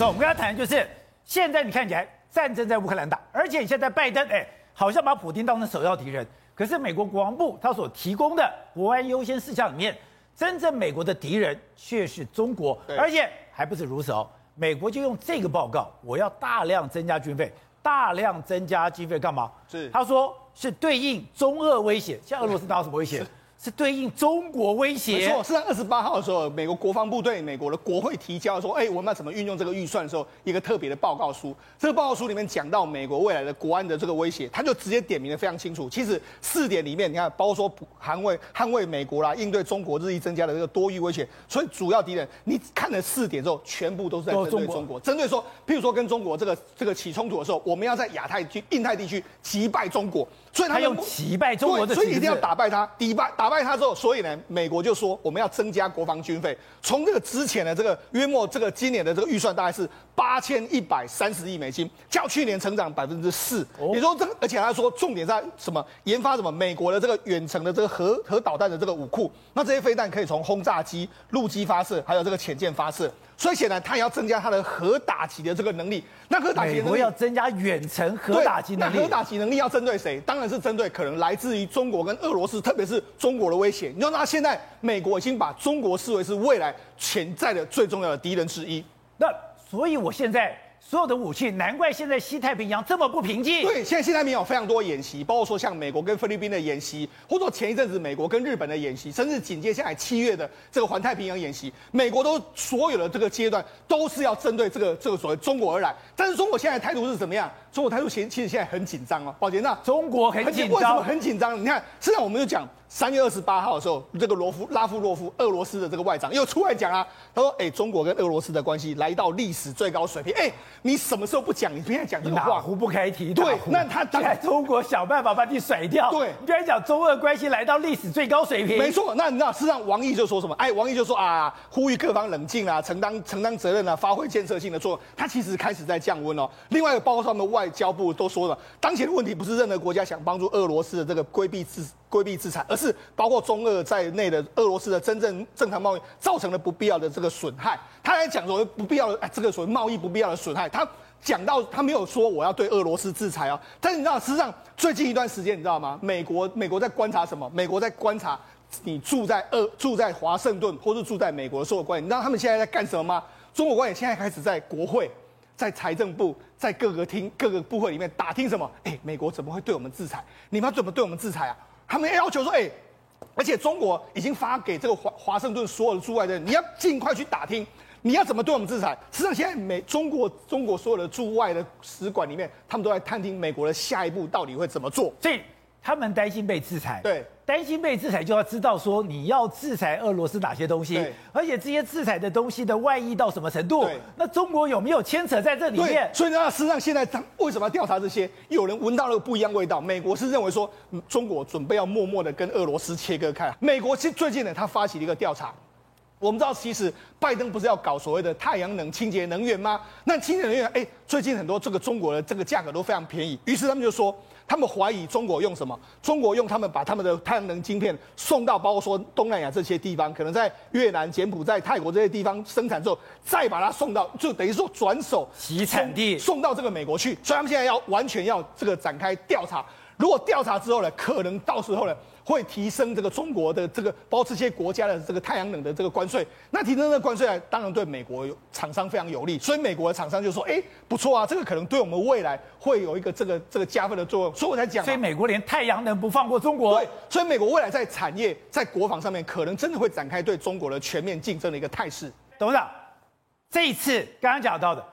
走，我们跟他谈就是，现在你看起来战争在乌克兰打，而且现在拜登哎，好像把普京当成首要敌人。可是美国国防部他所提供的国安优先事项里面，真正美国的敌人却是中国，而且还不止如此哦。美国就用这个报告，我要大量增加军费，大量增加经费干嘛？是他说是对应中俄威胁，像俄罗斯哪有什么威胁？是对应中国威胁，没错。是在二十八号的时候，美国国防部对美国的国会提交说，哎，我们要怎么运用这个预算的时候，一个特别的报告书。这个报告书里面讲到美国未来的国安的这个威胁，他就直接点名的非常清楚。其实四点里面，你看，包括说捍卫捍卫美国啦，应对中国日益增加的这个多域威胁，所以主要敌人，你看了四点之后，全部都是在针对中国，针对说，譬如说跟中国这个这个起冲突的时候，我们要在亚太区、印太地区击败中国。所以他，他用击败中国的，所以一定要打败他，击败打败他之后，所以呢，美国就说我们要增加国防军费，从这个之前的这个约莫这个今年的这个预算大概是八千一百三十亿美金，较去年成长百分之四。你说这个，而且他说重点在什么？研发什么？美国的这个远程的这个核核导弹的这个武库，那这些飞弹可以从轰炸机、陆基发射，还有这个潜舰发射。所以显然，他也要增加他的核打击的这个能力。那核打击能力，要增加远程核打击能力。那核打击能力要针对谁？当然是针对可能来自于中国跟俄罗斯，特别是中国的威胁。你说，那现在美国已经把中国视为是未来潜在的最重要的敌人之一。那所以，我现在。所有的武器，难怪现在西太平洋这么不平静。对，现在西太平洋有非常多演习，包括说像美国跟菲律宾的演习，或者说前一阵子美国跟日本的演习，甚至紧接下来七月的这个环太平洋演习，美国都所有的这个阶段都是要针对这个这个所谓中国而来。但是中国现在态度是怎么样？中国态度其实其实现在很紧张哦，宝杰，那中国很紧张，为什么很紧张？你看，现在我们就讲。三月二十八号的时候，这个罗夫拉夫洛夫，俄罗斯的这个外长又出来讲啊，他说：“哎，中国跟俄罗斯的关系来到历史最高水平。”哎，你什么时候不讲？你现在讲这个话，哪壶不开提。对，那他当然中国想办法把你甩掉。对，你刚才讲中俄关系来到历史最高水平，没错。那你知道，事实上王毅就说什么？哎，王毅就说啊，呼吁各方冷静啊，承担承担责任啊，发挥建设性的作用。他其实开始在降温哦。另外，包括他们的外交部都说了，当前的问题不是任何国家想帮助俄罗斯的这个规避制。规避制裁，而是包括中俄在内的俄罗斯的真正正常贸易造成了不必要的这个损害。他来讲所谓不必要的哎，这个所谓贸易不必要的损害。他讲到他没有说我要对俄罗斯制裁啊，但是你知道，事实上最近一段时间你知道吗？美国美国在观察什么？美国在观察你住在俄住在华盛顿或是住在美国的所有官员。你知道他们现在在干什么吗？中国官员现在开始在国会、在财政部、在各个厅各个部会里面打听什么？哎，美国怎么会对我们制裁？你们要怎么对我们制裁啊？他们要求说：“哎，而且中国已经发给这个华华盛顿所有的驻外的人，你要尽快去打听，你要怎么对我们制裁？实际上，现在美中国中国所有的驻外的使馆里面，他们都在探听美国的下一步到底会怎么做。进他们担心被制裁。对。”担心被制裁，就要知道说你要制裁俄罗斯哪些东西，而且这些制裁的东西的外溢到什么程度？那中国有没有牵扯在这里面？所以呢，事实上现在他为什么要调查这些？有人闻到了不一样味道。美国是认为说，中国准备要默默的跟俄罗斯切割开。美国是最近呢，他发起了一个调查。我们知道，其实拜登不是要搞所谓的太阳能清洁能源吗？那清洁能源，哎，最近很多这个中国的这个价格都非常便宜，于是他们就说。他们怀疑中国用什么？中国用他们把他们的太阳能晶片送到，包括说东南亚这些地方，可能在越南、柬埔寨、泰国这些地方生产之后，再把它送到，就等于说转手集产地送到这个美国去。所以他们现在要完全要这个展开调查。如果调查之后呢，可能到时候呢。会提升这个中国的这个包括这些国家的这个太阳能的这个关税，那提升这个关税呢，当然对美国有厂商非常有利，所以美国的厂商就说，哎，不错啊，这个可能对我们未来会有一个这个这个加分的作用，所以我才讲，所以美国连太阳能不放过中国，对，所以美国未来在产业在国防上面可能真的会展开对中国的全面竞争的一个态势。董事长，这一次刚刚讲到的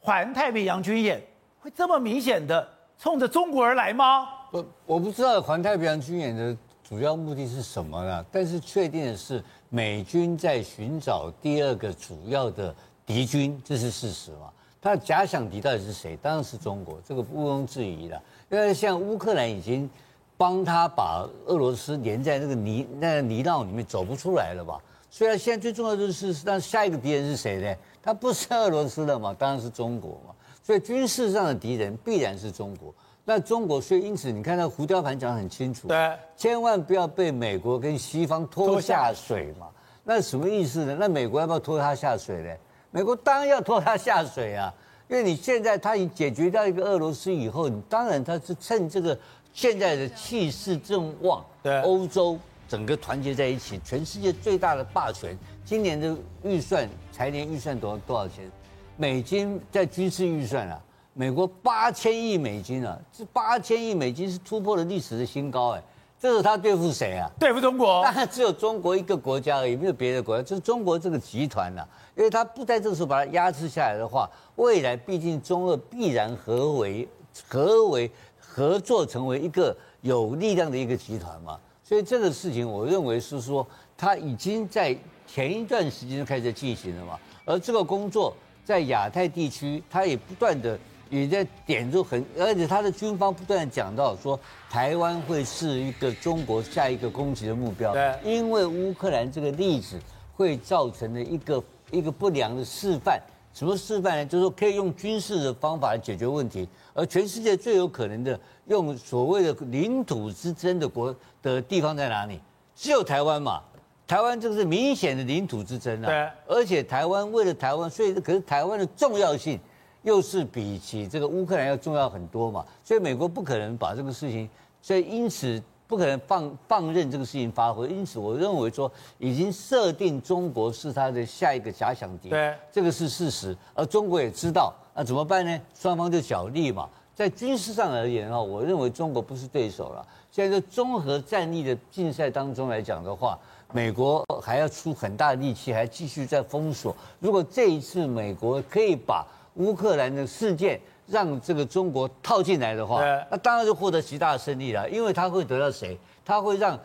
环太平洋军演会这么明显的冲着中国而来吗？我我不知道环太平洋军演的。主要目的是什么呢？但是确定的是，美军在寻找第二个主要的敌军，这是事实嘛？他的假想敌到底是谁？当然是中国，这个毋庸置疑的。因为像乌克兰已经帮他把俄罗斯连在那个泥那个泥淖里面走不出来了吧？虽然现在最重要的是，但下一个敌人是谁呢？他不是俄罗斯的嘛？当然是中国嘛。所以军事上的敌人必然是中国。那中国，所以因此，你看到胡雕盘讲得很清楚，对，千万不要被美国跟西方拖下水嘛。那什么意思呢？那美国要不要拖他下水呢？美国当然要拖他下水啊，因为你现在他已解决掉一个俄罗斯以后，你当然他是趁这个现在的气势正旺，对欧洲整个团结在一起，全世界最大的霸权，今年的预算财年预算多多少钱？美金在军事预算啊，美国八千亿美金啊，这八千亿美金是突破了历史的新高哎。这是他对付谁啊？对付中国？当然只有中国一个国家而已，没有别的国家，就是中国这个集团呐、啊。因为他不在这个时候把它压制下来的话，未来毕竟中俄必然合为合为合作成为一个有力量的一个集团嘛。所以这个事情，我认为是说，他已经在前一段时间就开始进行了嘛。而这个工作在亚太地区，他也不断的。也在点出很，而且他的军方不断讲到说，台湾会是一个中国下一个攻击的目标。对，因为乌克兰这个例子会造成的一个一个不良的示范。什么示范呢？就是说可以用军事的方法来解决问题，而全世界最有可能的用所谓的领土之争的国的地方在哪里？只有台湾嘛。台湾这个是明显的领土之争啊。对，而且台湾为了台湾，所以可是台湾的重要性。又是比起这个乌克兰要重要很多嘛，所以美国不可能把这个事情，所以因此不可能放放任这个事情发挥。因此，我认为说已经设定中国是他的下一个假想敌，对，这个是事实。而中国也知道，那怎么办呢？双方就角力嘛。在军事上而言啊，我认为中国不是对手了。现在在综合战力的竞赛当中来讲的话，美国还要出很大的力气，还继续在封锁。如果这一次美国可以把乌克兰的事件让这个中国套进来的话，那当然就获得极大的胜利了，因为他会得到谁？他会让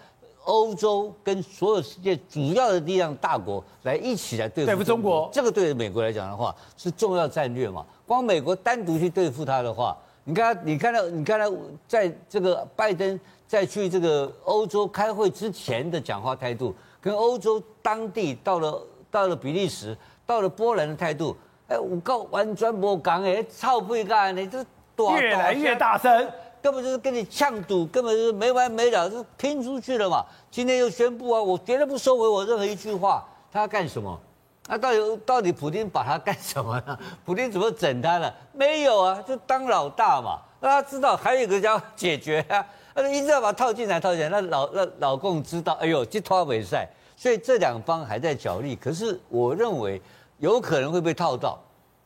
欧洲跟所有世界主要的力量大国来一起来对付中国。这个对美国来讲的话是重要战略嘛。光美国单独去对付他的话，你看，你看到，你看到，在这个拜登在去这个欧洲开会之前的讲话态度，跟欧洲当地到了到了比利时、到了波兰的态度。哎，我告完全无讲哎，臭屁干你这越来越大声，根本就是跟你呛赌，根本就是没完没了，就拼出去了嘛。今天又宣布啊，我绝对不收回我任何一句话。他要干什么？那到底到底普京把他干什么呢？普京怎么整他呢？没有啊，就当老大嘛。那他知道还有一个叫解决啊，他一直要把他套进来套进来。那老那老共知道，哎呦，这拖尾赛，所以这两方还在角力。可是我认为。有可能会被套到，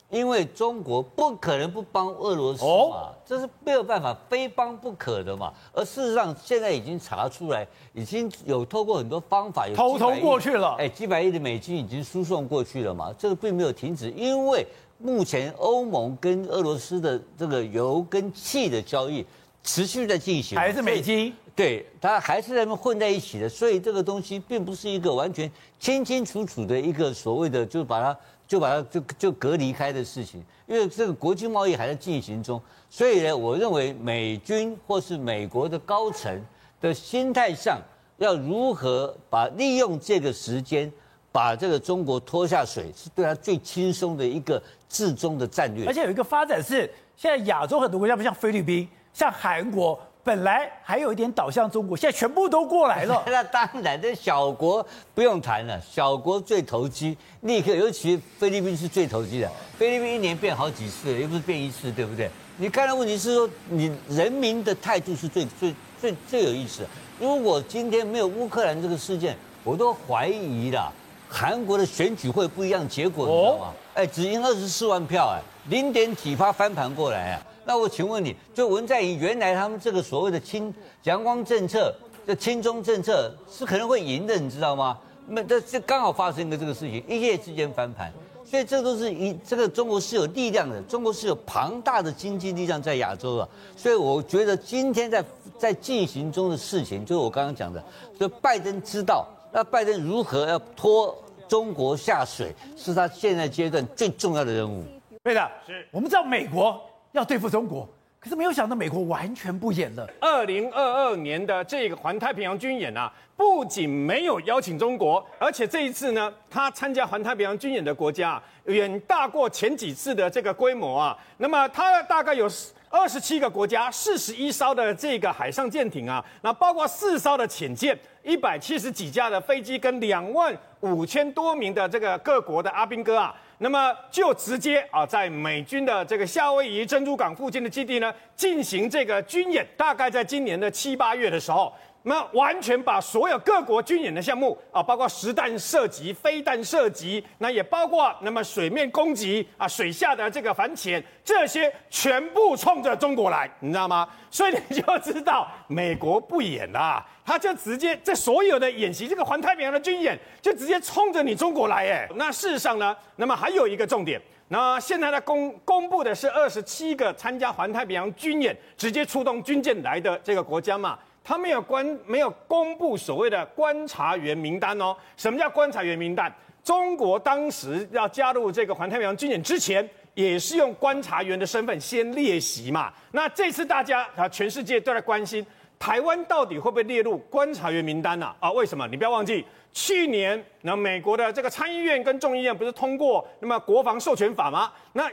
因为中国不可能不帮俄罗斯嘛，这是没有办法，非帮不可的嘛。而事实上，现在已经查出来，已经有透过很多方法，有偷偷过去了，哎，几百亿的美金已经输送过去了嘛。这个并没有停止，因为目前欧盟跟俄罗斯的这个油跟气的交易持续在进行，还是美金。对，它还是在那混在一起的，所以这个东西并不是一个完全清清楚楚的一个所谓的，就把它就把它就就隔离开的事情，因为这个国际贸易还在进行中，所以呢，我认为美军或是美国的高层的心态上，要如何把利用这个时间把这个中国拖下水，是对他最轻松的一个至终的战略。而且有一个发展是，现在亚洲很多国家不像菲律宾，像韩国。本来还有一点倒向中国，现在全部都过来了。那当然，这小国不用谈了，小国最投机，立刻，尤其菲律宾是最投机的。菲律宾一年变好几次，又不是变一次，对不对？你看到问题是说，你人民的态度是最最最最有意思。如果今天没有乌克兰这个事件，我都怀疑了，韩国的选举会不一样结果，你知道吗？哎，只赢二十四万票，哎，零点几趴翻盘过来啊。那我请问你，就文在寅原来他们这个所谓的亲阳光政策、这亲中政策是可能会赢的，你知道吗？那这这刚好发生一个这个事情，一夜之间翻盘，所以这都是一这个中国是有力量的，中国是有庞大的经济力量在亚洲的，所以我觉得今天在在进行中的事情，就是我刚刚讲的，就拜登知道，那拜登如何要拖中国下水，是他现在阶段最重要的任务。对的，是我们知道美国。要对付中国，可是没有想到美国完全不演了。二零二二年的这个环太平洋军演啊，不仅没有邀请中国，而且这一次呢，他参加环太平洋军演的国家远大过前几次的这个规模啊。那么他大概有二十七个国家，四十一艘的这个海上舰艇啊，那包括四艘的潜舰，一百七十几架的飞机，跟两万五千多名的这个各国的阿兵哥啊。那么就直接啊，在美军的这个夏威夷珍珠港附近的基地呢，进行这个军演。大概在今年的七八月的时候。那完全把所有各国军演的项目啊，包括实弹射击、飞弹射击，那也包括那么水面攻击啊、水下的这个反潜，这些全部冲着中国来，你知道吗？所以你就知道美国不演了，他就直接这所有的演习，这个环太平洋的军演就直接冲着你中国来，哎，那事实上呢，那么还有一个重点，那现在呢公公布的是二十七个参加环太平洋军演直接出动军舰来的这个国家嘛。他没有关没有公布所谓的观察员名单哦。什么叫观察员名单？中国当时要加入这个环太平洋军演之前，也是用观察员的身份先列席嘛。那这次大家啊，全世界都在关心台湾到底会不会列入观察员名单呢？啊，为什么？你不要忘记，去年那美国的这个参议院跟众议院不是通过那么国防授权法吗？那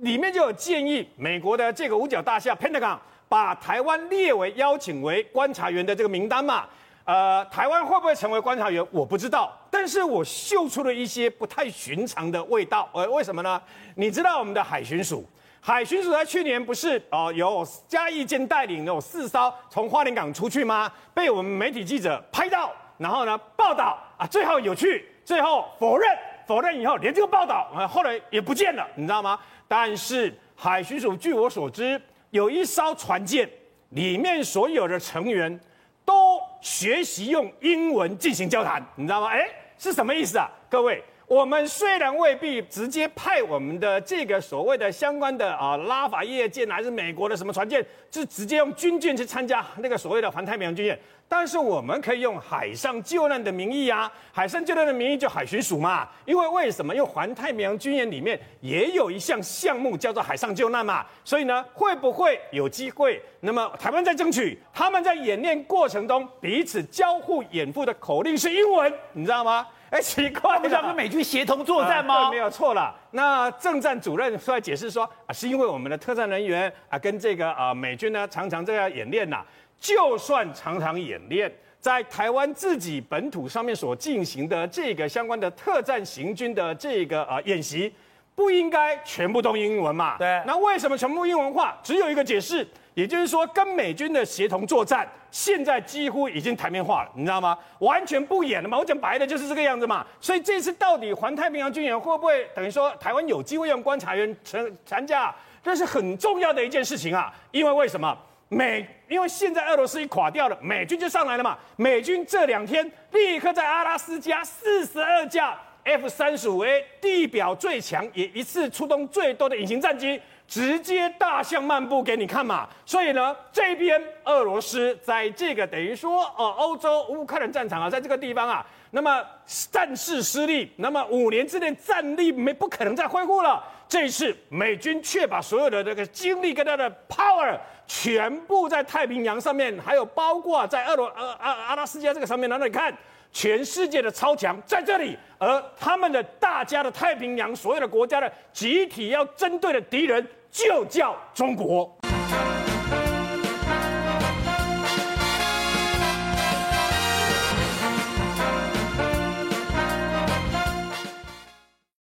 里面就有建议美国的这个五角大厦 Pentagon。把台湾列为邀请为观察员的这个名单嘛，呃，台湾会不会成为观察员？我不知道，但是我嗅出了一些不太寻常的味道。呃，为什么呢？你知道我们的海巡署，海巡署在去年不是哦、有嘉义舰带领有四艘从花莲港出去吗？被我们媒体记者拍到，然后呢报道啊，最后有去，最后否认，否认以后连这个报道啊后来也不见了，你知道吗？但是海巡署据我所知。有一艘船舰，里面所有的成员都学习用英文进行交谈，你知道吗？哎，是什么意思啊？各位，我们虽然未必直接派我们的这个所谓的相关的啊拉法叶舰还是美国的什么船舰，是直接用军舰去参加那个所谓的环太平洋军演。但是我们可以用海上救难的名义啊，海上救难的名义就海巡署嘛。因为为什么？因为环太平洋军演里面也有一项项目叫做海上救难嘛。所以呢，会不会有机会？那么台湾在争取，他们在演练过程中彼此交互掩护的口令是英文，你知道吗？哎，奇怪，不是要跟美军协同作战吗？对，没有错了。那政战主任出来解释说啊，是因为我们的特战人员啊，跟这个啊美军呢常常这样演练呐、啊。就算常常演练，在台湾自己本土上面所进行的这个相关的特战行军的这个啊演习，不应该全部都英文嘛？对。那为什么全部英文化？只有一个解释，也就是说跟美军的协同作战，现在几乎已经台面化了，你知道吗？完全不演了嘛？我讲白的就是这个样子嘛。所以这次到底环太平洋军演会不会等于说台湾有机会让观察员参参加？这是很重要的一件事情啊。因为为什么？美，因为现在俄罗斯一垮掉了，美军就上来了嘛。美军这两天立刻在阿拉斯加四十二架 F 三十五 A 地表最强，也一次出动最多的隐形战机，直接大象漫步给你看嘛。所以呢，这边俄罗斯在这个等于说，哦，欧洲乌克兰战场啊，在这个地方啊，那么战事失利，那么五年之内战力没不可能再恢复了。这一次美军却把所有的这个精力跟他的 power 全部在太平洋上面，还有包括在俄罗呃阿阿拉斯加这个上面，那你看，全世界的超强在这里，而他们的大家的太平洋所有的国家的集体要针对的敌人就叫中国。